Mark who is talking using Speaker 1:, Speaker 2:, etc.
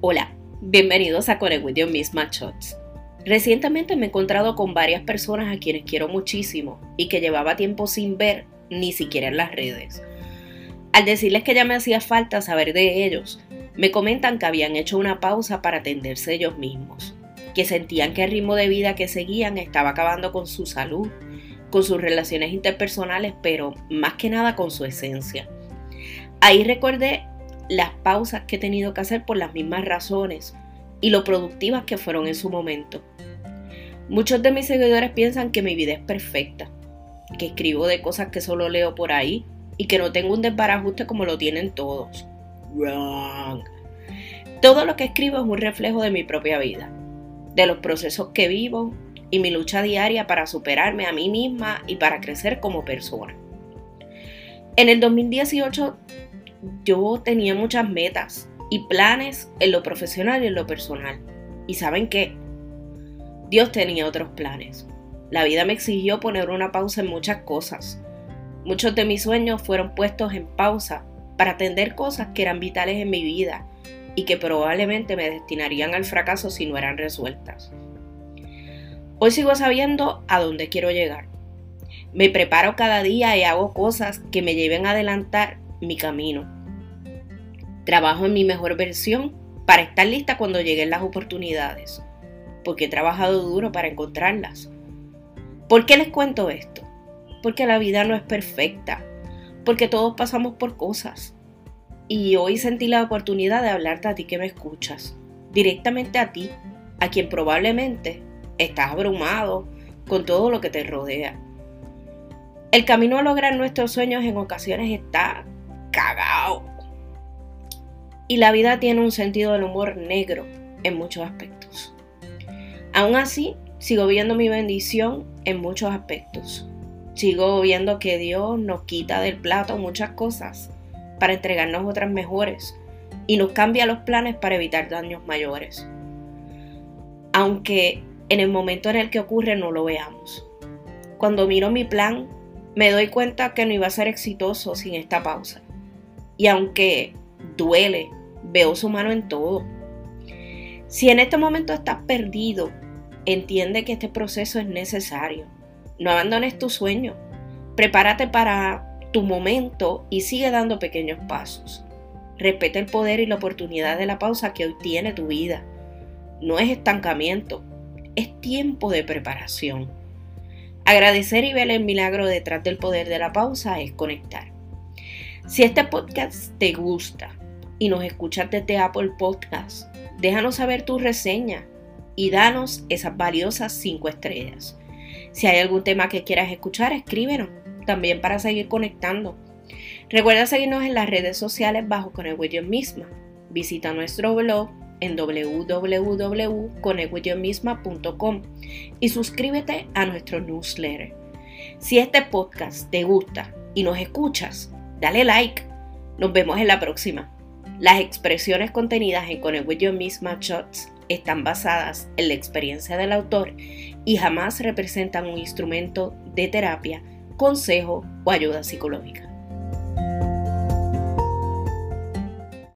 Speaker 1: Hola, bienvenidos a Connect with Your Misma Shots. Recientemente me he encontrado con varias personas a quienes quiero muchísimo y que llevaba tiempo sin ver ni siquiera en las redes. Al decirles que ya me hacía falta saber de ellos, me comentan que habían hecho una pausa para atenderse ellos mismos, que sentían que el ritmo de vida que seguían estaba acabando con su salud, con sus relaciones interpersonales, pero más que nada con su esencia. Ahí recordé las pausas que he tenido que hacer por las mismas razones y lo productivas que fueron en su momento. Muchos de mis seguidores piensan que mi vida es perfecta, que escribo de cosas que solo leo por ahí y que no tengo un desbarajuste como lo tienen todos. Wrong. Todo lo que escribo es un reflejo de mi propia vida, de los procesos que vivo y mi lucha diaria para superarme a mí misma y para crecer como persona. En el 2018 yo tenía muchas metas y planes en lo profesional y en lo personal. Y saben qué? Dios tenía otros planes. La vida me exigió poner una pausa en muchas cosas. Muchos de mis sueños fueron puestos en pausa para atender cosas que eran vitales en mi vida y que probablemente me destinarían al fracaso si no eran resueltas. Hoy sigo sabiendo a dónde quiero llegar. Me preparo cada día y hago cosas que me lleven a adelantar mi camino. Trabajo en mi mejor versión para estar lista cuando lleguen las oportunidades, porque he trabajado duro para encontrarlas. ¿Por qué les cuento esto? Porque la vida no es perfecta, porque todos pasamos por cosas. Y hoy sentí la oportunidad de hablarte a ti que me escuchas, directamente a ti, a quien probablemente estás abrumado con todo lo que te rodea. El camino a lograr nuestros sueños en ocasiones está cagao. Y la vida tiene un sentido del humor negro en muchos aspectos. Aún así, sigo viendo mi bendición en muchos aspectos. Sigo viendo que Dios nos quita del plato muchas cosas para entregarnos otras mejores y nos cambia los planes para evitar daños mayores. Aunque en el momento en el que ocurre no lo veamos. Cuando miro mi plan, me doy cuenta que no iba a ser exitoso sin esta pausa. Y aunque duele, veo su mano en todo. Si en este momento estás perdido, entiende que este proceso es necesario. No abandones tu sueño. Prepárate para tu momento y sigue dando pequeños pasos. Respeta el poder y la oportunidad de la pausa que hoy tiene tu vida. No es estancamiento, es tiempo de preparación. Agradecer y ver el milagro detrás del poder de la pausa es conectar. Si este podcast te gusta y nos escuchas desde Apple Podcast, déjanos saber tu reseña y danos esas valiosas 5 estrellas. Si hay algún tema que quieras escuchar, escríbenos también para seguir conectando. Recuerda seguirnos en las redes sociales bajo con el misma. Visita nuestro blog en www.conegüeyonmisma.com y suscríbete a nuestro newsletter. Si este podcast te gusta y nos escuchas, dale like. Nos vemos en la próxima. Las expresiones contenidas en Conegüeyo Misma Shots están basadas en la experiencia del autor y jamás representan un instrumento de terapia, consejo o ayuda psicológica.